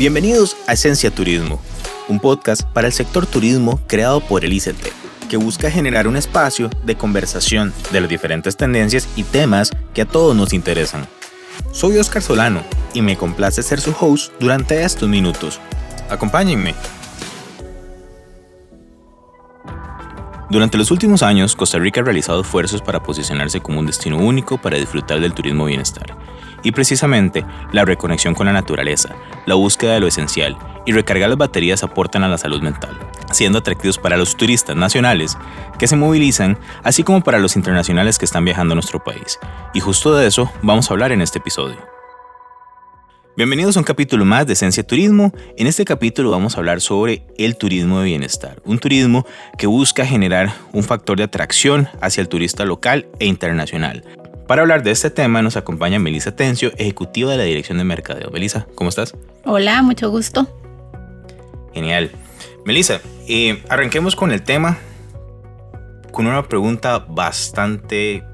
Bienvenidos a Esencia Turismo, un podcast para el sector turismo creado por el ICT, que busca generar un espacio de conversación de las diferentes tendencias y temas que a todos nos interesan. Soy Oscar Solano y me complace ser su host durante estos minutos. Acompáñenme. Durante los últimos años, Costa Rica ha realizado esfuerzos para posicionarse como un destino único para disfrutar del turismo bienestar. Y precisamente, la reconexión con la naturaleza, la búsqueda de lo esencial y recargar las baterías aportan a la salud mental, siendo atractivos para los turistas nacionales que se movilizan, así como para los internacionales que están viajando a nuestro país. Y justo de eso vamos a hablar en este episodio. Bienvenidos a un capítulo más de Esencia Turismo. En este capítulo vamos a hablar sobre el turismo de bienestar, un turismo que busca generar un factor de atracción hacia el turista local e internacional. Para hablar de este tema nos acompaña Melissa Tencio, ejecutiva de la Dirección de Mercadeo. Melissa, ¿cómo estás? Hola, mucho gusto. Genial. Melissa, eh, arranquemos con el tema con una pregunta bastante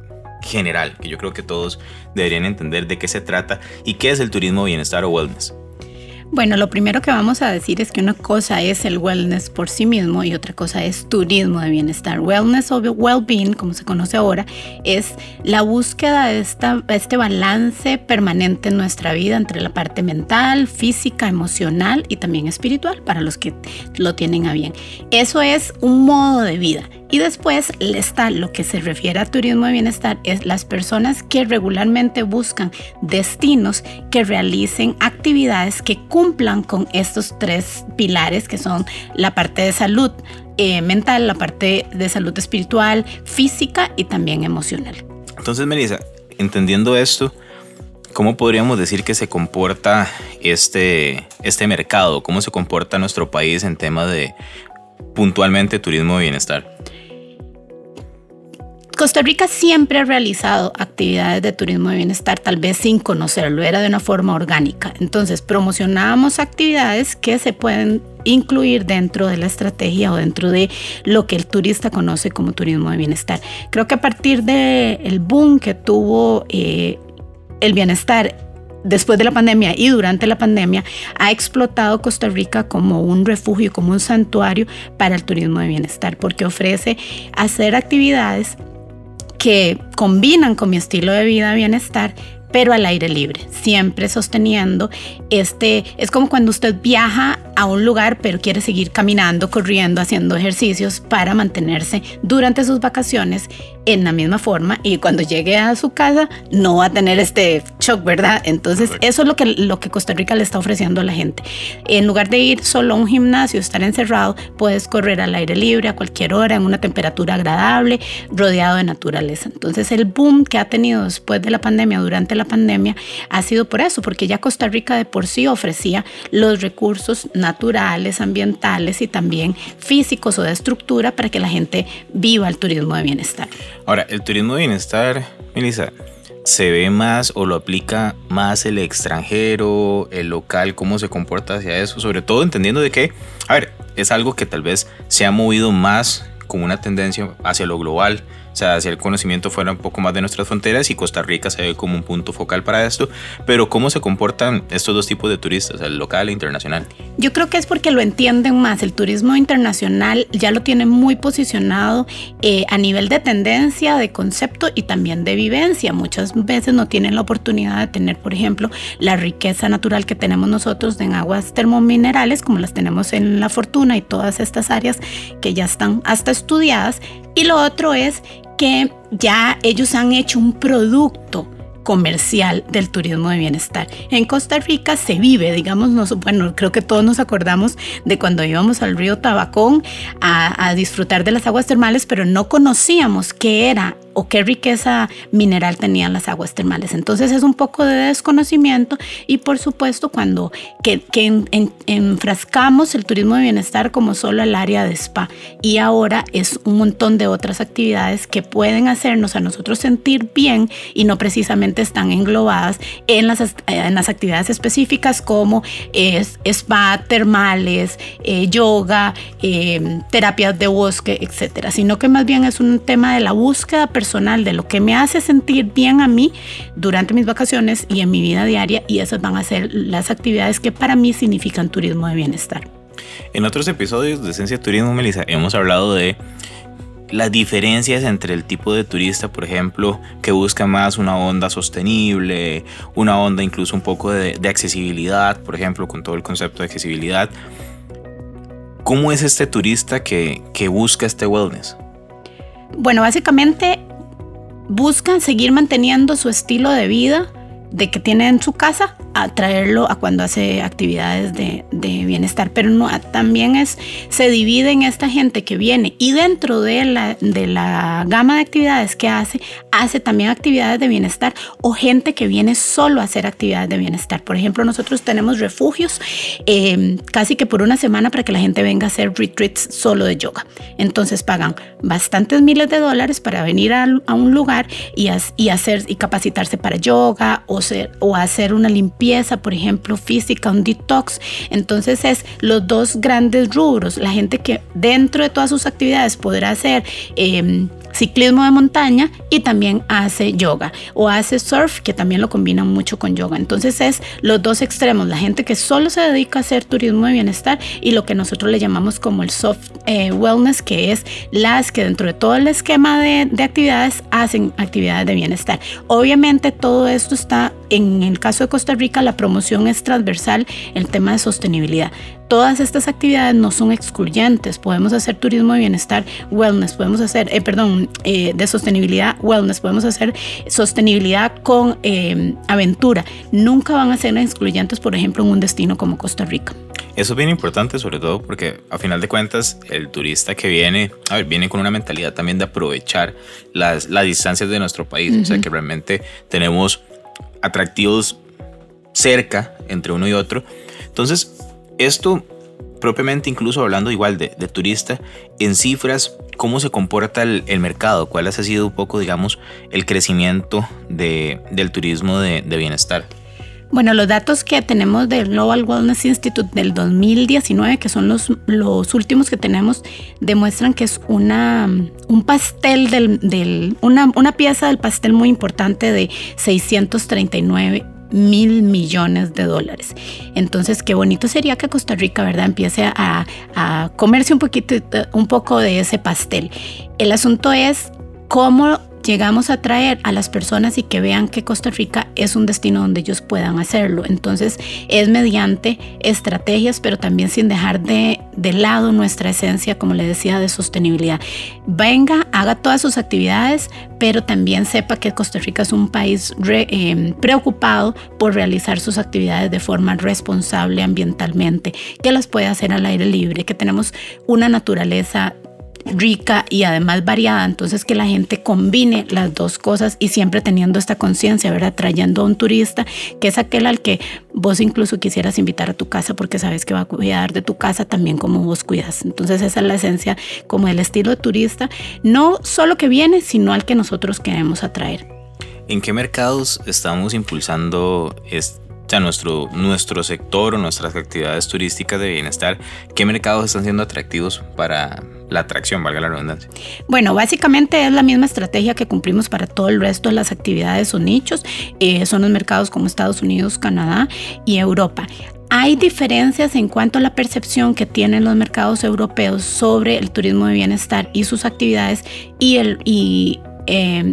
general, que yo creo que todos deberían entender de qué se trata y qué es el turismo bienestar o wellness. Bueno, lo primero que vamos a decir es que una cosa es el wellness por sí mismo y otra cosa es turismo de bienestar. Wellness o well-being, como se conoce ahora, es la búsqueda de esta, este balance permanente en nuestra vida entre la parte mental, física, emocional y también espiritual para los que lo tienen a bien. Eso es un modo de vida y después está lo que se refiere a turismo de bienestar, es las personas que regularmente buscan destinos que realicen actividades que cumplan con estos tres pilares que son la parte de salud eh, mental, la parte de salud espiritual, física y también emocional. Entonces, Melissa, entendiendo esto, ¿cómo podríamos decir que se comporta este, este mercado? ¿Cómo se comporta nuestro país en tema de puntualmente turismo de bienestar? Costa Rica siempre ha realizado actividades de turismo de bienestar, tal vez sin conocerlo, era de una forma orgánica. Entonces, promocionábamos actividades que se pueden incluir dentro de la estrategia o dentro de lo que el turista conoce como turismo de bienestar. Creo que a partir del boom que tuvo eh, el bienestar después de la pandemia y durante la pandemia ha explotado Costa Rica como un refugio, como un santuario para el turismo de bienestar, porque ofrece hacer actividades que combinan con mi estilo de vida bienestar, pero al aire libre, siempre sosteniendo este, es como cuando usted viaja a un lugar, pero quiere seguir caminando, corriendo, haciendo ejercicios para mantenerse durante sus vacaciones en la misma forma y cuando llegue a su casa no va a tener este shock, ¿verdad? Entonces eso es lo que, lo que Costa Rica le está ofreciendo a la gente. En lugar de ir solo a un gimnasio, estar encerrado, puedes correr al aire libre a cualquier hora, en una temperatura agradable, rodeado de naturaleza. Entonces el boom que ha tenido después de la pandemia, durante la pandemia, ha sido por eso, porque ya Costa Rica de por sí ofrecía los recursos naturales, ambientales y también físicos o de estructura para que la gente viva el turismo de bienestar. Ahora, el turismo de bienestar, Melissa, ¿se ve más o lo aplica más el extranjero, el local, cómo se comporta hacia eso? Sobre todo entendiendo de que, a ver, es algo que tal vez se ha movido más como una tendencia hacia lo global, o sea, hacia el conocimiento fuera un poco más de nuestras fronteras y Costa Rica se ve como un punto focal para esto, pero ¿cómo se comportan estos dos tipos de turistas, el local e internacional? Yo creo que es porque lo entienden más, el turismo internacional ya lo tiene muy posicionado eh, a nivel de tendencia, de concepto y también de vivencia. Muchas veces no tienen la oportunidad de tener, por ejemplo, la riqueza natural que tenemos nosotros en aguas termominerales, como las tenemos en La Fortuna y todas estas áreas que ya están hasta estudiadas. Y lo otro es que ya ellos han hecho un producto comercial del turismo de bienestar. En Costa Rica se vive, digamos, bueno, creo que todos nos acordamos de cuando íbamos al río Tabacón a, disfrutar de las aguas termales, pero no conocíamos qué era o qué riqueza mineral tenían las aguas termales. Entonces es un poco de desconocimiento y por supuesto cuando que, enfrascamos el turismo de bienestar como solo el área de spa y ahora es un montón de otras actividades que pueden hacernos a nosotros sentir bien y no precisamente están englobadas en las, en las actividades específicas como es, spa, termales, eh, yoga, eh, terapias de bosque, etcétera, sino que más bien es un tema de la búsqueda personal personal de lo que me hace sentir bien a mí durante mis vacaciones y en mi vida diaria y esas van a ser las actividades que para mí significan turismo de bienestar. En otros episodios de Esencia Turismo, Melissa, hemos hablado de las diferencias entre el tipo de turista, por ejemplo, que busca más una onda sostenible, una onda incluso un poco de, accesibilidad, por ejemplo, con todo el concepto de accesibilidad. ¿Cómo es este turista que, que busca este wellness? Bueno, básicamente buscan seguir manteniendo su estilo de vida de que tiene en su casa a traerlo a cuando hace actividades de, bienestar. Pero no, también es, se divide en esta gente que viene y dentro de la, de la gama de actividades que hace, hace también actividades de bienestar o gente que viene solo a hacer actividades de bienestar. Por ejemplo, nosotros tenemos refugios em, casi que por una semana para que la gente venga a hacer retreats solo de yoga. Entonces pagan bastantes miles de dólares para venir a, un lugar y, hacer y capacitarse para yoga o, ser, o hacer una limpieza por ejemplo, física, un detox. Entonces es los dos grandes rubros. La gente que dentro de todas sus actividades podrá hacer em, ciclismo de montaña y también hace yoga o hace surf que también lo combina mucho con yoga. Entonces es los dos extremos, la gente que solo se dedica a hacer turismo de bienestar y lo que nosotros le llamamos como el soft eh, wellness, que es las que dentro de todo el esquema de, de actividades hacen actividades de bienestar. Obviamente todo esto está, en el caso de Costa Rica, la promoción es transversal, el tema de sostenibilidad todas estas actividades no son excluyentes. Podemos hacer turismo de bienestar, wellness, podemos hacer, eh, perdón, eh, de sostenibilidad, wellness, podemos hacer sostenibilidad con eh, aventura. Nunca van a ser excluyentes, por ejemplo, en un destino como Costa Rica. Eso es bien importante, sobre todo porque a final de cuentas el turista que viene, a ver, viene con una mentalidad también de aprovechar las, las distancias de nuestro país, o sea que realmente tenemos atractivos cerca entre uno y otro. Entonces, esto, propiamente incluso hablando igual de, turista, en cifras, ¿cómo se comporta el, mercado? ¿Cuál ha sido un poco, digamos, el crecimiento del turismo de, bienestar? Bueno, los datos que tenemos del Global Wellness Institute del 2019, que son los, los últimos que tenemos, demuestran que es una, un pastel, del, una, una pieza del pastel muy importante de 639 mil millones de dólares. Entonces, qué bonito sería que Costa Rica, ¿verdad?, empiece a, a comerse un poquito, un poco de ese pastel. El asunto es cómo llegamos a traer a las personas y que vean que Costa Rica es un destino donde ellos puedan hacerlo. Entonces es mediante estrategias, pero también sin dejar de, lado nuestra esencia, como le decía, de sostenibilidad. Venga, haga todas sus actividades, pero también sepa que Costa Rica es un país em, preocupado por realizar sus actividades de forma responsable ambientalmente, que las puede hacer al aire libre, que tenemos una naturaleza rica y además variada, entonces que la gente combine las dos cosas y siempre teniendo esta conciencia, ¿verdad? Trayendo a un turista que es aquel al que vos incluso quisieras invitar a tu casa porque sabes que va a cuidar de tu casa también como vos cuidas. Entonces esa es la esencia como el estilo de turista, no solo que viene, sino al que nosotros queremos atraer. ¿En qué mercados estamos impulsando nuestro, nuestro sector o nuestras actividades turísticas de bienestar? ¿Qué mercados están siendo atractivos para, la atracción, valga la redundancia? Bueno, básicamente es la misma estrategia que cumplimos para todo el resto de las actividades o nichos. Eh, son los mercados como Estados Unidos, Canadá y Europa. Hay diferencias en cuanto a la percepción que tienen los mercados europeos sobre el turismo de bienestar y sus actividades y, el, y eh,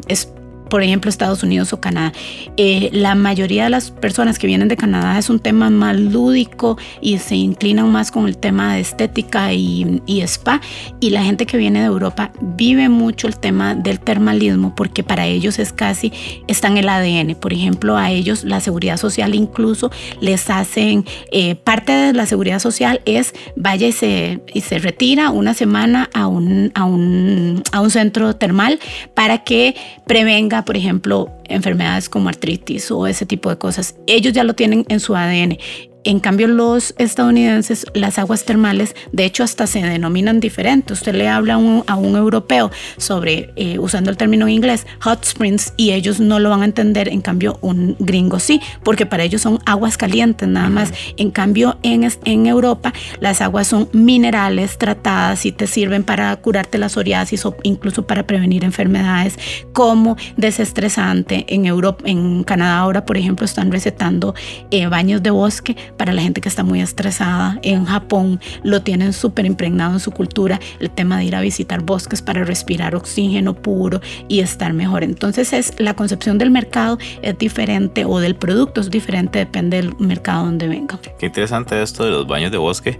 por ejemplo, Estados Unidos o Canadá. Eh, la mayoría de las personas que vienen de Canadá es un tema más lúdico y se inclinan más con el tema de estética y, spa. Y la gente que viene de Europa vive mucho el tema del termalismo porque para ellos es casi, está en el ADN. Por ejemplo, a ellos la seguridad social incluso les hacen, eh, parte de la seguridad social es vaya y se, y se retira una semana a un, a, un, a un centro termal para que prevenga por ejemplo, enfermedades como artritis o ese tipo de cosas. Ellos ya lo tienen en su ADN. En cambio, los estadounidenses, las aguas termales, de hecho, hasta se denominan diferente. Usted le habla a un, a un europeo sobre, eh, usando el término en inglés, hot springs, y ellos no lo van a entender. En cambio, un gringo sí, porque para ellos son aguas calientes nada más. En cambio, en, en Europa, las aguas son minerales tratadas y te sirven para curarte la psoriasis o incluso para prevenir enfermedades como desestresante. En Europa, en Canadá ahora, por ejemplo, están recetando eh, baños de bosque para la gente que está muy estresada. En Japón lo tienen súper impregnado en su cultura el tema de ir a visitar bosques para respirar oxígeno puro y estar mejor. Entonces es la concepción del mercado es diferente o del producto es diferente, depende del mercado donde venga. Qué interesante esto de los baños de bosque,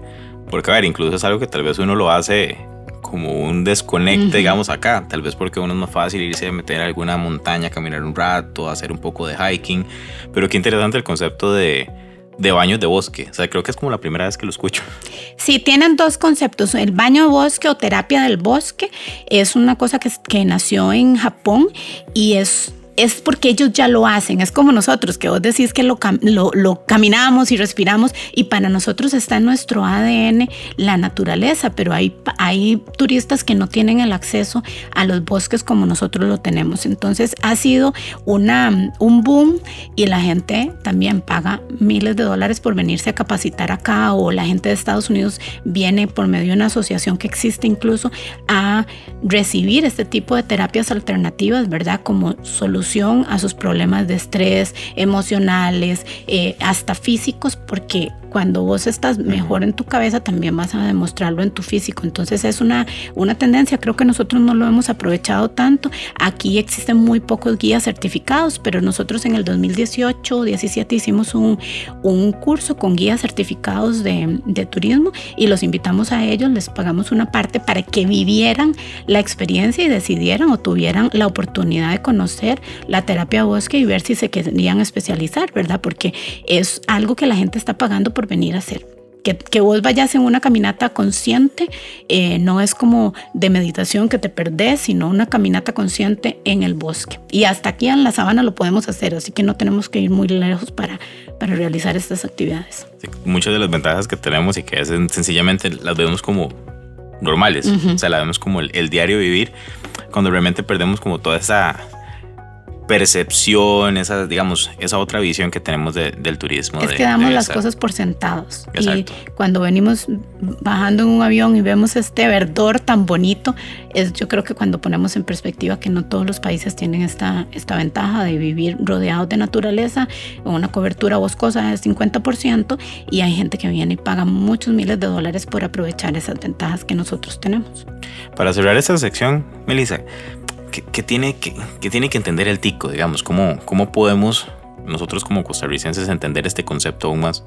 porque a ver, incluso es algo que tal vez uno lo hace como un desconecte, digamos, acá. Tal vez porque uno es más fácil irse a meter a alguna montaña, caminar un rato, hacer un poco de hiking. Pero qué interesante el concepto de, de baños de bosque. O sea, creo que es como la primera vez que lo escucho. Sí, tienen dos conceptos. El baño de bosque o terapia del bosque es una cosa que, nació en Japón y es es porque ellos ya lo hacen. Es como nosotros, que vos decís que lo, caminamos y respiramos y para nosotros está en nuestro ADN la naturaleza, pero hay, turistas que no tienen el acceso a los bosques como nosotros lo tenemos. Entonces ha sido un boom y la gente también paga miles de dólares por venirse a capacitar acá o la gente de Estados Unidos viene por medio de una asociación que existe incluso a recibir este tipo de terapias alternativas, ¿verdad? Como solución a sus problemas de estrés emocionales, eh, hasta físicos, porque cuando vos estás mejor en tu cabeza, también vas a demostrarlo en tu físico. Entonces es una, una tendencia, creo que nosotros no lo hemos aprovechado tanto. Aquí existen muy pocos guías certificados, pero nosotros en el 2018 17 hicimos un, un curso con guías certificados de, de turismo y los invitamos a ellos, les pagamos una parte para que vivieran la experiencia y decidieran o tuvieran la oportunidad de conocer la terapia bosque y ver si se querían especializar, ¿verdad? Porque es algo que la gente está pagando por venir a hacer. Que, que, vos vayas en una caminata consciente eh, no es como de meditación que te perdés, sino una caminata consciente en el bosque. Y hasta aquí en la sabana lo podemos hacer, así que no tenemos que ir muy lejos para, para realizar estas actividades. muchas de las ventajas que tenemos y que es, sencillamente las vemos como normales, o sea, las vemos como el, el diario vivir, cuando realmente perdemos como toda esa percepción, esa, digamos, esa otra visión que tenemos del turismo. Es que damos las cosas por sentados. Y cuando venimos bajando en un avión y vemos este verdor tan bonito, es yo creo que cuando ponemos en perspectiva que no todos los países tienen esta, esta ventaja de vivir rodeados de naturaleza, con una cobertura boscosa del 50%, y hay gente que viene y paga muchos miles de dólares por aprovechar esas ventajas que nosotros tenemos. Para cerrar esta sección, Melissa, que, tiene, que, tiene que entender el tico, digamos? ¿Cómo, ¿Cómo podemos nosotros como costarricenses entender este concepto aún más?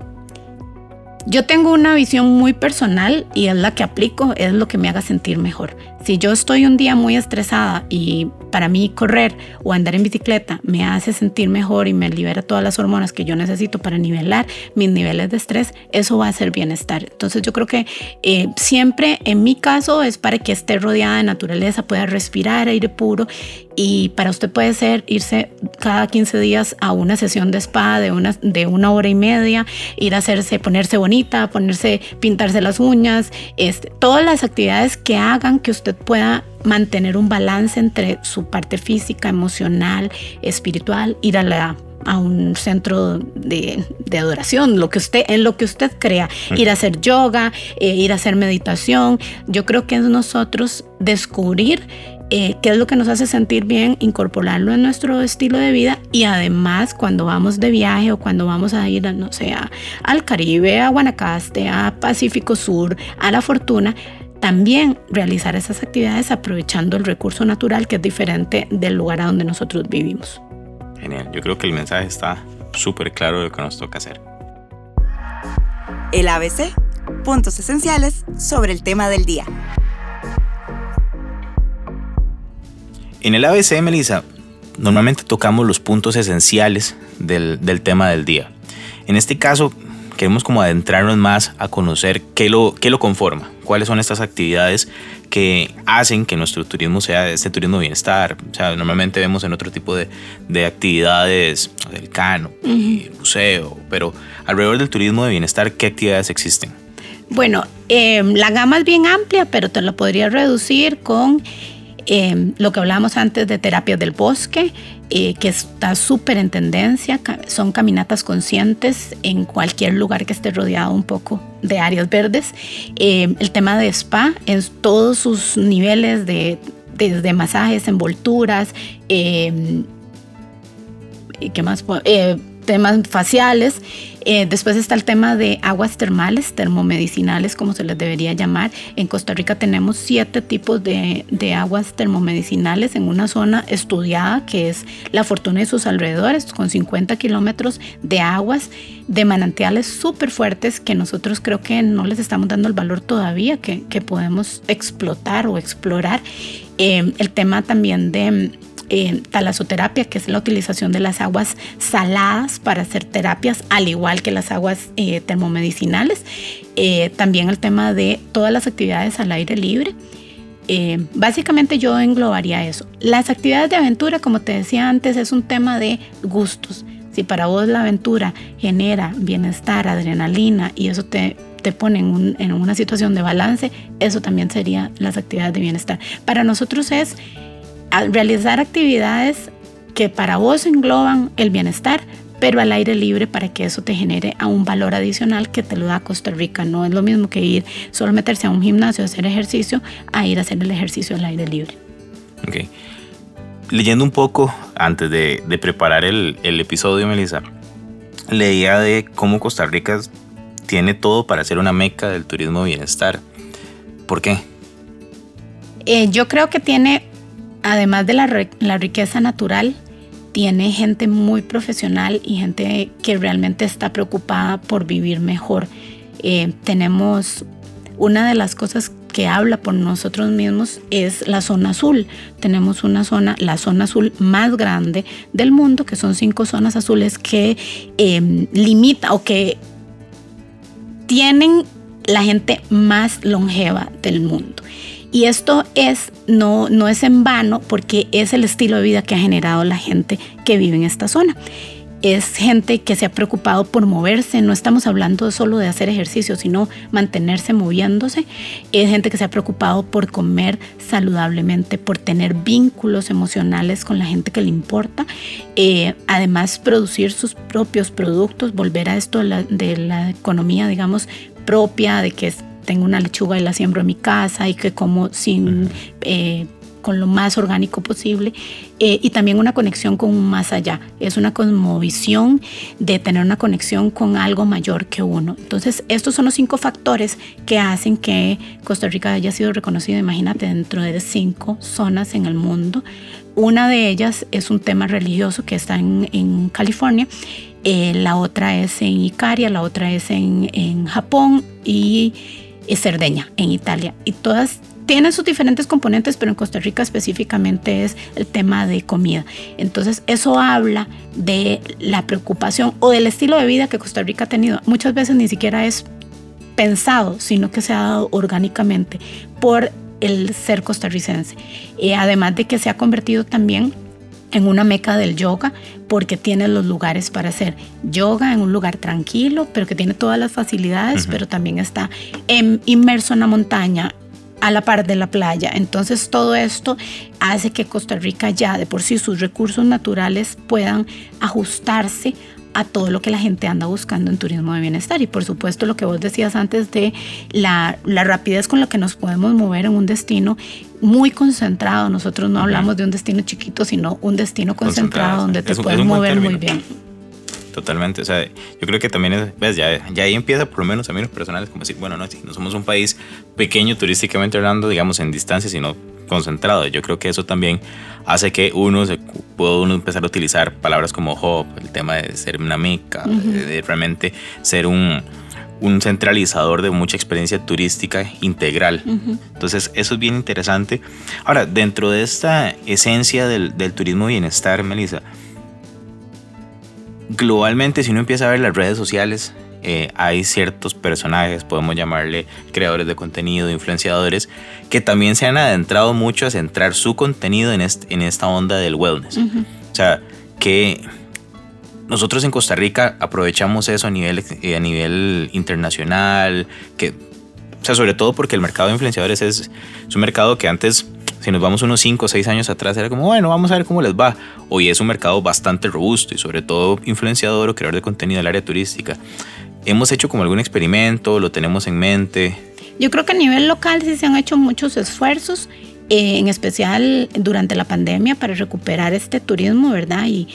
Yo tengo una visión muy personal y es la que aplico, es lo que me haga sentir mejor. Si yo estoy un día muy estresada y para mí correr o andar en bicicleta me hace sentir mejor y me libera todas las hormonas que yo necesito para nivelar mis niveles de estrés, eso va a ser bienestar. Entonces yo creo que eh, siempre en mi caso es para que esté rodeada de naturaleza, pueda respirar aire puro y para usted puede ser irse cada 15 días a una sesión de spa de una, de una hora y media, ir a hacerse, ponerse bonita, ponerse, pintarse las uñas, este, todas las actividades que hagan que usted pueda mantener un balance entre su parte física, emocional, espiritual, ir a la a un centro de, adoración, lo que usted, en lo que usted crea, ir a hacer yoga, eh, ir a hacer meditación. Yo creo que es nosotros descubrir eh, qué es lo que nos hace sentir bien, incorporarlo en nuestro estilo de vida y además cuando vamos de viaje o cuando vamos a ir, no sé, al Caribe, a Guanacaste, a Pacífico Sur, a La Fortuna, también realizar esas actividades aprovechando el recurso natural que es diferente del lugar a donde nosotros vivimos. Genial, yo creo que el mensaje está súper claro de lo que nos toca hacer. El ABC, puntos esenciales sobre el tema del día. En el ABC, Melissa, normalmente tocamos los puntos esenciales del, tema del día. En este caso, queremos como adentrarnos más a conocer qué lo, qué lo conforma, cuáles son estas actividades que hacen que nuestro turismo sea este turismo de bienestar. O sea, normalmente vemos en otro tipo de, de actividades, el cano, el museo, pero alrededor del turismo de bienestar, ¿qué actividades existen? Bueno, eh, la gama es bien amplia, pero te lo podría reducir con eh, lo que hablábamos antes de terapias del bosque, eh, que está súper en tendencia, son caminatas conscientes en cualquier lugar que esté rodeado un poco de áreas verdes. el tema de spa en todos sus niveles de, desde masajes, envolturas, ¿qué más? Temas faciales. Eh, después está el tema de aguas termales, termomedicinales, como se les debería llamar. En Costa Rica tenemos siete tipos de, de, aguas termomedicinales en una zona estudiada que es La Fortuna y sus alrededores, con 50 kilómetros de aguas de manantiales súper fuertes que nosotros creo que no les estamos dando el valor todavía que, podemos explotar o explorar. Eh, el tema también de eh, talasoterapia, que es la utilización de las aguas saladas para hacer terapias, al igual que las aguas eh, termomedicinales. Eh, también el tema de todas las actividades al aire libre. básicamente yo englobaría eso. Las actividades de aventura, como te decía antes, es un tema de gustos. Si para vos la aventura genera bienestar, adrenalina y eso te, te pone en, en una situación de balance, eso también sería las actividades de bienestar. Para nosotros es realizar actividades que para vos engloban el bienestar, pero al aire libre para que eso te genere a un valor adicional que te lo da Costa Rica. No es lo mismo que ir solo meterse a un gimnasio a hacer ejercicio a ir a hacer el ejercicio al aire libre. Ok. Leyendo un poco antes de, preparar el, episodio, Melissa, leía de cómo Costa Rica tiene todo para ser una meca del turismo bienestar. ¿Por qué? Eh, yo creo que tiene además de la, riqueza natural, tiene gente muy profesional y gente que realmente está preocupada por vivir mejor. Eh, tenemos una de las cosas que habla por nosotros mismos es la zona azul. Tenemos una zona, la zona azul más grande del mundo, que son cinco zonas azules que eh, limita o que tienen la gente más longeva del mundo. Y esto es, no, no es en vano porque es el estilo de vida que ha generado la gente que vive en esta zona. Es gente que se ha preocupado por moverse, no estamos hablando solo de hacer ejercicio, sino mantenerse moviéndose, es gente que se ha preocupado por comer saludablemente, por tener vínculos emocionales con la gente que le importa, eh, además producir sus propios productos, volver a esto de la, de la economía, digamos, propia, de que tengo una lechuga y la siembro en mi casa y que como sin... Eh, con lo más orgánico posible eh, y también una conexión con un más allá. Es una cosmovisión de tener una conexión con algo mayor que uno. Entonces, estos son los cinco factores que hacen que Costa Rica haya sido reconocido, imagínate, dentro de cinco zonas en el mundo. Una de ellas es un tema religioso que está en, California, eh, la otra es en Icaria, la otra es en, en Japón y Cerdeña, en Italia. Y todas tienen sus diferentes componentes, pero en Costa Rica específicamente es el tema de comida. Entonces eso habla de la preocupación o del estilo de vida que Costa Rica ha tenido. Muchas veces ni siquiera es pensado, sino que se ha dado orgánicamente por el ser costarricense. Eh, además de que se ha convertido también en una meca del yoga porque tiene los lugares para hacer yoga en un lugar tranquilo, pero que tiene todas las facilidades, pero también está inmerso en la montaña a la par de la playa. Entonces todo esto hace que Costa Rica ya de por sí sus recursos naturales puedan ajustarse a todo lo que la gente anda buscando en turismo de bienestar. Y por supuesto lo que vos decías antes de la, rapidez con la que nos podemos mover en un destino muy concentrado. Nosotros no hablamos de un destino chiquito, sino un destino concentrado, donde te puedes mover muy bien. Totalmente, o sea, yo creo que también es, ves, ya, ya ahí empieza por lo menos a mí los personales como decir, bueno, no, no somos un país pequeño turísticamente hablando, digamos, en distancia, sino concentrado. Yo creo que eso también hace que uno se pueda uno empezar a utilizar palabras como hub, el tema de ser una mica, de, realmente ser un, un, centralizador de mucha experiencia turística integral. Entonces, eso es bien interesante. Ahora, dentro de esta esencia del, del turismo bienestar, Melissa, globalmente, si uno empieza a ver las redes sociales, eh, hay ciertos personajes, podemos llamarle creadores de contenido, influenciadores, que también se han adentrado mucho a centrar su contenido en, en esta onda del wellness. O sea, que nosotros en Costa Rica aprovechamos eso a nivel, eh, a nivel internacional, que, o sea, sobre todo porque el mercado de influenciadores es, es un mercado que antes si nos vamos unos 5 o 6 años atrás, era como, bueno, vamos a ver cómo les va. Hoy es un mercado bastante robusto y sobre todo influenciador o creador de contenido del área turística. ¿Hemos hecho como algún experimento? ¿Lo tenemos en mente? Yo creo que a nivel local sí se han hecho muchos esfuerzos, eh, en especial durante la pandemia, para recuperar este turismo, ¿verdad? Y,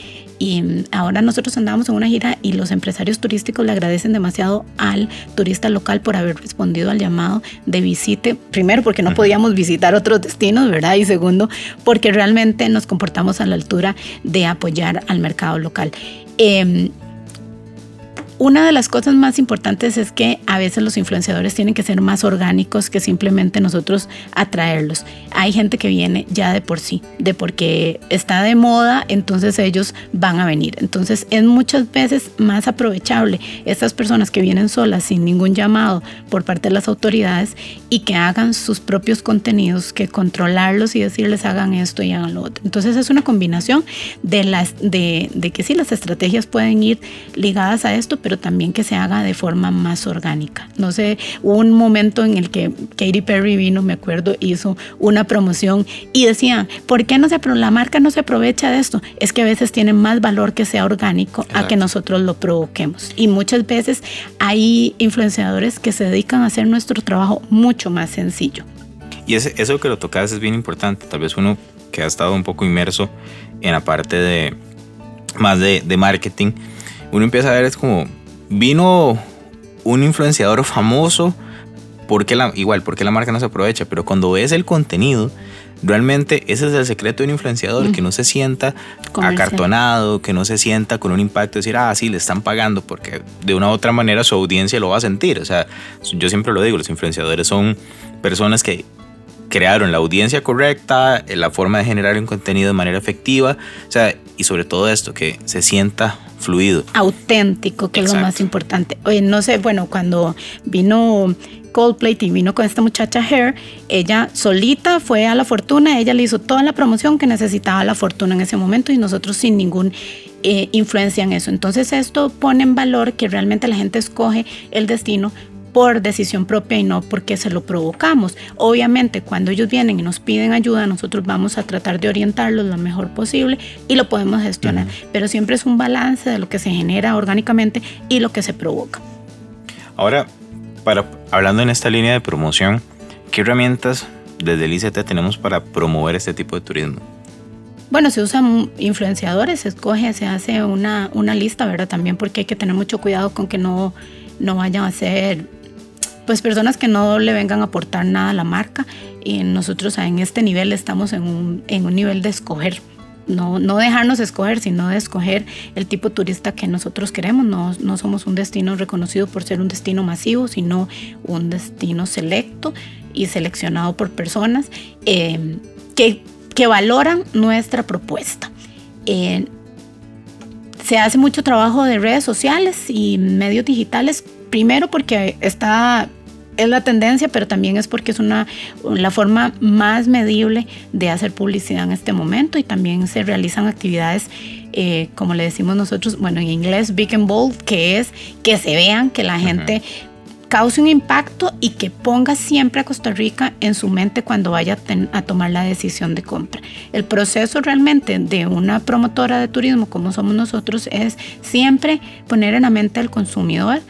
y ahora nosotros andamos en una gira y los empresarios turísticos le agradecen demasiado al turista local por haber respondido al llamado de visite. Primero, porque no podíamos visitar otros destinos, ¿verdad? Y segundo, porque realmente nos comportamos a la altura de apoyar al mercado local. Eh, una de las cosas más importantes es que a veces los influenciadores tienen que ser más orgánicos que simplemente nosotros atraerlos. Hay gente que viene ya de por sí, de porque está de moda, entonces ellos van a venir. Entonces es muchas veces más aprovechable estas personas que vienen solas sin ningún llamado por parte de las autoridades y que hagan sus propios contenidos que controlarlos y decirles hagan esto y hagan lo otro. Entonces es una combinación de, las, de, de que sí, las estrategias pueden ir ligadas a esto, pero también que se haga de forma más orgánica. No sé, hubo un momento en el que Katy Perry vino, me acuerdo, hizo una promoción y decía, ¿por qué no se, la marca no se aprovecha de esto? Es que a veces tiene más valor que sea orgánico a que nosotros lo provoquemos. Y muchas veces hay influenciadores que se dedican a hacer nuestro trabajo mucho más sencillo. Y ese, eso que lo tocas es bien importante. Tal vez uno que ha estado un poco inmerso en la parte de más de, de marketing, uno empieza a ver es como vino un influenciador famoso, porque la, igual, porque la marca no se aprovecha, pero cuando ves el contenido, realmente ese es el secreto de un influenciador, que no se sienta acartonado, que no se sienta con un impacto de decir, ah, sí, le están pagando, porque de una u otra manera su audiencia lo va a sentir. O sea, yo siempre lo digo, los influenciadores son personas que crearon la audiencia correcta, la forma de generar un contenido de manera efectiva, o sea, y sobre todo esto, que se sienta fluido. Auténtico, que es lo más importante. Oye, no sé, bueno, cuando vino Coldplay y vino con esta muchacha Hair, ella solita fue a la fortuna, ella le hizo toda la promoción que necesitaba la fortuna en ese momento y nosotros sin ningún eh, influencia en eso. Entonces esto pone en valor que realmente la gente escoge el destino por decisión propia y no porque se lo provocamos. Obviamente, cuando ellos vienen y nos piden ayuda, nosotros vamos a tratar de orientarlos lo mejor posible y lo podemos gestionar. Pero siempre es un balance de lo que se genera orgánicamente y lo que se provoca. Ahora, para, hablando en esta línea de promoción, ¿qué herramientas desde el ICT tenemos para promover este tipo de turismo? Bueno, se usan influenciadores, se escoge, se hace una, una lista, ¿verdad? También porque hay que tener mucho cuidado con que no, no vayan a ser pues personas que no le vengan a aportar nada a la marca y nosotros en este nivel estamos en un, en un nivel de escoger. No, no, dejarnos escoger, sino de escoger el tipo turista que nosotros queremos. No, no, somos un destino reconocido por ser un destino masivo, sino un destino selecto y seleccionado por personas eh, que, que, valoran nuestra propuesta. Eh, se hace mucho trabajo de redes sociales y medios digitales primero porque está es la tendencia, pero también es porque es una la forma más medible de hacer publicidad en este momento y también se realizan actividades eh, como le decimos nosotros, bueno, en inglés big and bold, que es que se vean, que la gente cause un impacto y que ponga siempre a Costa Rica en su mente cuando vaya a tomar la decisión de compra. El proceso realmente de una promotora de turismo como somos nosotros es siempre poner en la mente al consumidor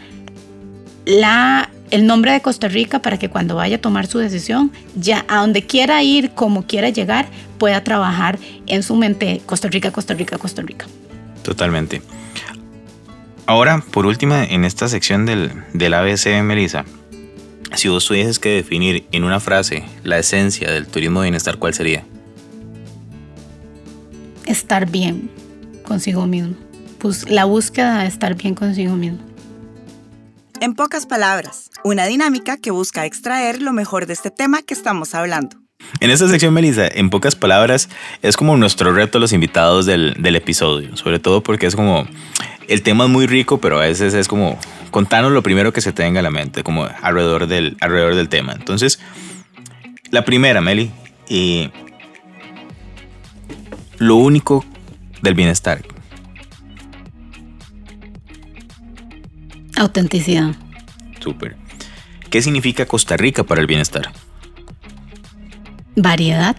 la, el nombre de Costa Rica para que cuando vaya a tomar su decisión, ya a donde quiera ir, como quiera llegar, pueda trabajar en su mente Costa Rica, Costa Rica, Costa Rica. Totalmente. Ahora, por último, en esta sección del, del ABC, Melissa, si vos tuvieses que definir en una frase la esencia del turismo de bienestar, ¿cuál sería? Estar bien consigo mismo. Pues la búsqueda de estar bien consigo mismo. En pocas palabras, una dinámica que busca extraer lo mejor de este tema que estamos hablando. En esta sección, Melissa, en pocas palabras, es como nuestro reto a los invitados del, del, episodio, sobre todo porque es como, el tema es muy rico, pero a veces es como contanos lo primero que se te venga a la mente, como alrededor del, alrededor del tema. Entonces, la primera, Meli, y lo único del bienestar. Autenticidad. Súper. ¿Qué significa Costa Rica para el bienestar? Variedad.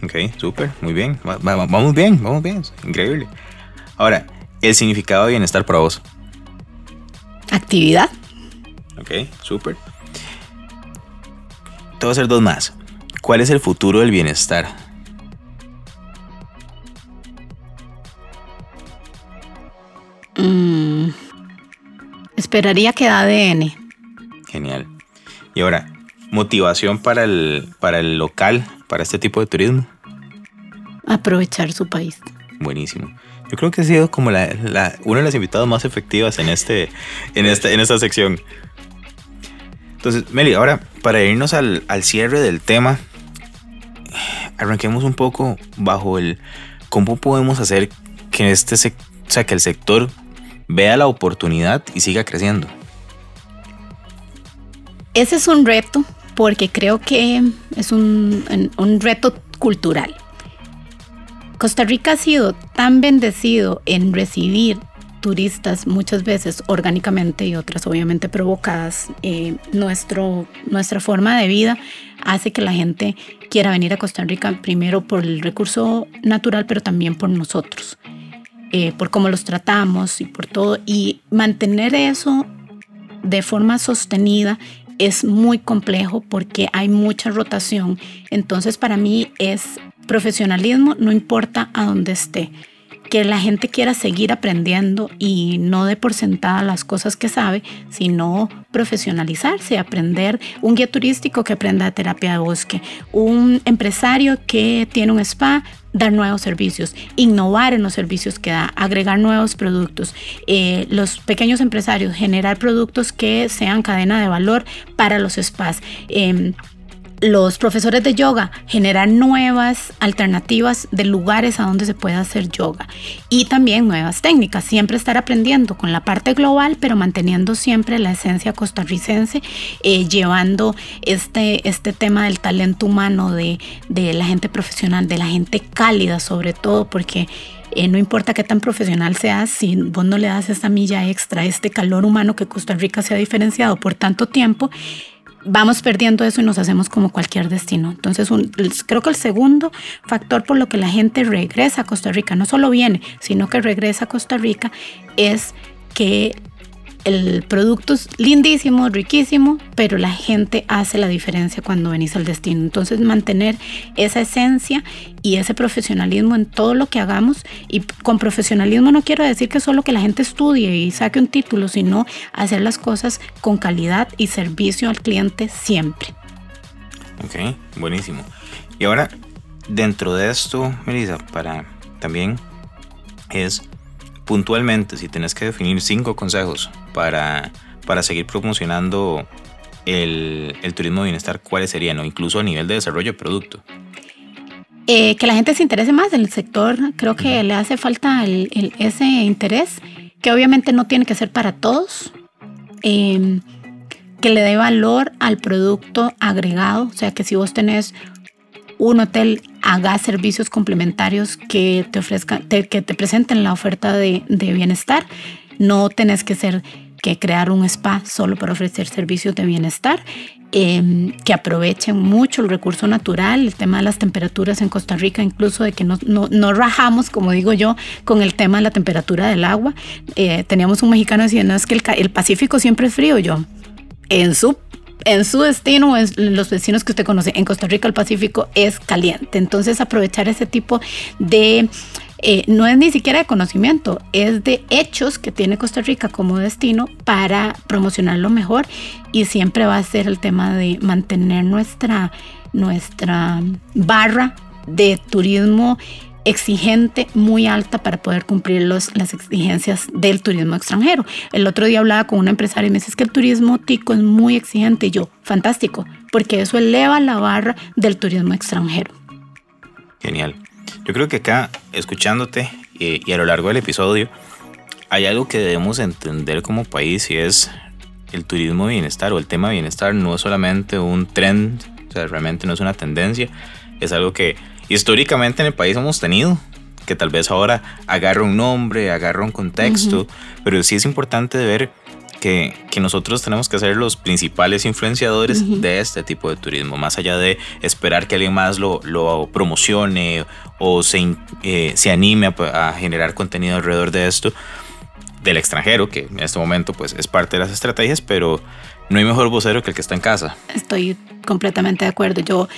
Ok, súper, muy bien. vamos bien, vamos bien. Increíble. Ahora, el significado de bienestar para vos. Actividad. Ok, súper. Te voy a hacer dos más. ¿Cuál es el futuro del bienestar? Esperaría que ADN. Genial. Y ahora, motivación para el, para el local, para este tipo de turismo. Aprovechar su país. Buenísimo. Yo creo que ha sido como la, una de las invitadas más efectivas en, este, en, esta, en esta sección. Entonces, Meli, ahora para irnos al, al cierre del tema, arranquemos un poco bajo el cómo podemos hacer que este o sea, que el sector vea la oportunidad y siga creciendo. Ese es un reto porque creo que es un, un reto cultural. Costa Rica ha sido tan bendecido en recibir turistas muchas veces orgánicamente y otras obviamente provocadas. Eh, nuestro, nuestra forma de vida hace que la gente quiera venir a Costa Rica primero por el recurso natural, pero también por nosotros, eh, por cómo los tratamos y por todo. Y mantener eso de forma sostenida es muy complejo porque hay mucha rotación. Entonces para mí es profesionalismo, no importa a dónde esté. Que la gente quiera seguir aprendiendo y no de por sentada las cosas que sabe, sino profesionalizarse, aprender. Un guía turístico que aprenda terapia de bosque, un empresario que tiene un spa, dar nuevos servicios, innovar en los servicios que da, agregar nuevos productos. Eh, los pequeños empresarios, generar productos que sean cadena de valor para los spas. Em, los profesores de yoga generar nuevas alternativas de lugares a donde se pueda hacer yoga y también nuevas técnicas, siempre estar aprendiendo con la parte global, pero manteniendo siempre la esencia costarricense, eh, llevando este, este tema del talento humano, de, de, la gente profesional, de la gente cálida sobre todo, porque... Eh, no importa qué tan profesional seas, si vos no le das esta milla extra, este calor humano que Costa Rica se ha diferenciado por tanto tiempo, vamos perdiendo eso y nos hacemos como cualquier destino. Entonces, creo que el segundo factor por lo que la gente regresa a Costa Rica, no solo viene, sino que regresa a Costa Rica, es que el producto es lindísimo, riquísimo, pero la gente hace la diferencia cuando venís al destino. Entonces mantener esa esencia y ese profesionalismo en todo lo que hagamos. Y con profesionalismo no quiero decir que solo que la gente estudie y saque un título, sino hacer las cosas con calidad y servicio al cliente siempre. Ok, buenísimo. Y ahora, dentro de esto, Melissa, para también es puntualmente, si tenés que definir cinco consejos para, para seguir promocionando el, turismo de bienestar, ¿cuáles serían? O incluso a nivel de desarrollo de producto. Eh, que la gente se interese más en el sector, creo que le hace falta ese interés, que obviamente no tiene que ser para todos, em, que le dé valor al producto agregado, o sea que si vos tenés un hotel haga servicios complementarios que te ofrezcan, que te presenten la oferta de, bienestar. No tenés que ser que crear un spa solo para ofrecer servicios de bienestar, em, que aprovechen mucho el recurso natural, el tema de las temperaturas en Costa Rica, incluso de que no, no, rajamos, como digo yo, con el tema de la temperatura del agua. Eh, teníamos un mexicano diciendo, es que el, el Pacífico siempre es frío, yo. En su en su destino, en los vecinos que usted conoce, en Costa Rica el Pacífico es caliente. Entonces aprovechar ese tipo de, eh, no es ni siquiera de conocimiento, es de hechos que tiene Costa Rica como destino para promocionarlo mejor y siempre va a ser el tema de mantener nuestra, nuestra barra de turismo exigente, muy alta para poder cumplir los, las exigencias del turismo extranjero. El otro día hablaba con una empresaria y me dice que el turismo tico es muy exigente. Y yo, fantástico, porque eso eleva la barra del turismo extranjero. Genial. Yo creo que acá, escuchándote eh, y a lo largo del episodio, hay algo que debemos entender como país y es el turismo de bienestar o el tema de bienestar no es solamente un trend, o sea, realmente no es una tendencia, es algo que históricamente en el país hemos tenido, que tal vez ahora agarra un nombre, agarra un contexto, pero sí es importante ver que, que, nosotros tenemos que ser los principales influenciadores de este tipo de turismo, más allá de esperar que alguien más lo, lo promocione o se, eh, se anime a, a, generar contenido alrededor de esto del extranjero, que en este momento pues es parte de las estrategias, pero no hay mejor vocero que el que está en casa. Estoy completamente de acuerdo. Yo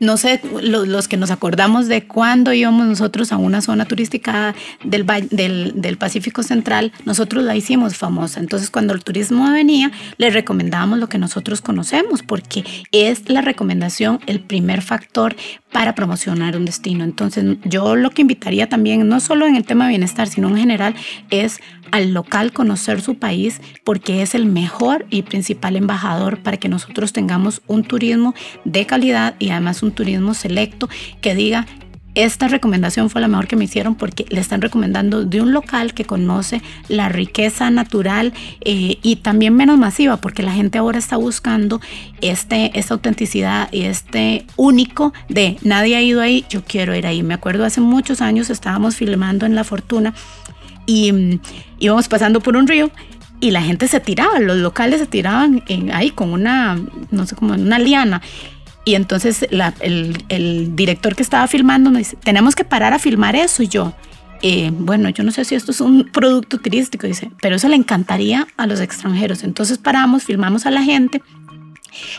no sé, los, que nos acordamos de cuando íbamos nosotros a una zona turística del, del, del, Pacífico Central, nosotros la hicimos famosa. Entonces, cuando el turismo venía, le recomendábamos lo que nosotros conocemos, porque es la recomendación el primer factor para promocionar un destino. Entonces, yo lo que invitaría también, no solo en el tema de bienestar, sino en general, es al local conocer su país, porque es el mejor y principal embajador para que nosotros tengamos un turismo de calidad y además un turismo selecto que diga esta recomendación fue la mejor que me hicieron porque le están recomendando de un local que conoce la riqueza natural eh, y también menos masiva, porque la gente ahora está buscando este, esta autenticidad y este único de nadie ha ido ahí, yo quiero ir ahí. Me acuerdo hace muchos años estábamos filmando en La Fortuna y mm, íbamos pasando por un río y la gente se tiraba, los locales se tiraban en, ahí con una, no sé, como una liana. Y entonces el, director que estaba filmando me dice, tenemos que parar a filmar eso. Y yo, eh, bueno, yo no sé si esto es un producto turístico, dice, pero eso le encantaría a los extranjeros. Entonces paramos, filmamos a la gente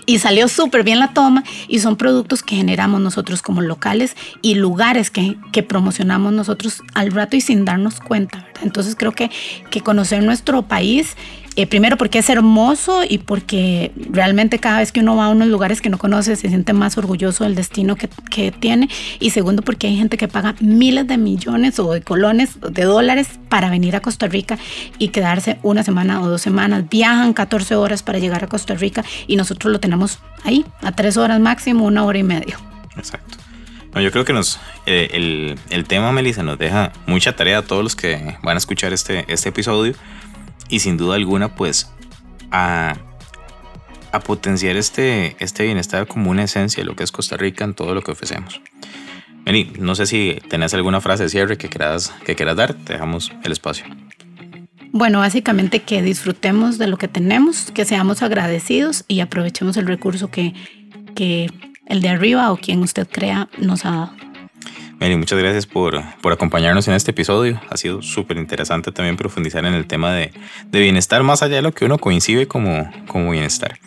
y salió súper bien la toma y son productos que generamos nosotros como locales y lugares que, que promocionamos nosotros al rato y sin darnos cuenta. Entonces creo que, que conocer nuestro país eh, primero porque es hermoso y porque realmente cada vez que uno va a unos lugares que no conoce se siente más orgulloso del destino que, tiene. Y segundo porque hay gente que paga miles de millones o de colones, de dólares para venir a Costa Rica y quedarse una semana o dos semanas. Viajan 14 horas para llegar a Costa Rica y nosotros lo tenemos ahí, a tres horas máximo, una hora y media. Exacto. yo creo que nos, eh, el, el, tema, Melissa, nos deja mucha tarea a todos los que van a escuchar este, este episodio y sin duda alguna pues a, a potenciar este, este bienestar como una esencia de lo que es Costa Rica en todo lo que ofrecemos. Meli, no sé si tenés alguna frase de cierre que quieras, que quieras dar, te dejamos el espacio. Bueno, básicamente que disfrutemos de lo que tenemos, que seamos agradecidos y aprovechemos el recurso que, que el de arriba o quien usted crea nos ha dado. Mary, muchas gracias por, por, acompañarnos en este episodio. Ha sido súper interesante también profundizar en el tema de, de, bienestar, más allá de lo que uno coincide como, como bienestar.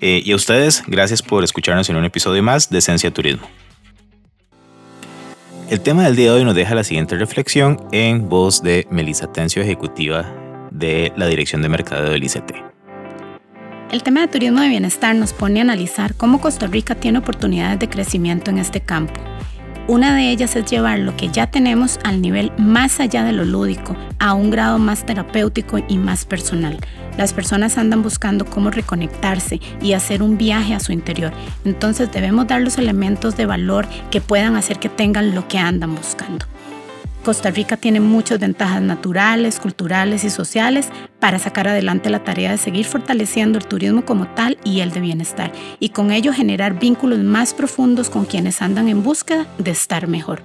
Eh, y a ustedes, gracias por escucharnos en un episodio más de Esencia Turismo. El tema del día de hoy nos deja la siguiente reflexión en voz de Melissa Tencio, ejecutiva de la Dirección de Mercado del ICT. El tema de turismo de bienestar nos pone a analizar cómo Costa Rica tiene oportunidades de crecimiento en este campo una de ellas es llevar lo que ya tenemos al nivel más allá de lo lúdico, a un grado más terapéutico y más personal. Las personas andan buscando cómo reconectarse y hacer un viaje a su interior. Entonces debemos dar los elementos de valor que puedan hacer que tengan lo que andan buscando. Costa Rica tiene muchas ventajas naturales, culturales y sociales para sacar adelante la tarea de seguir fortaleciendo el turismo como tal y el de bienestar, y con ello generar vínculos más profundos con quienes andan en búsqueda de estar mejor.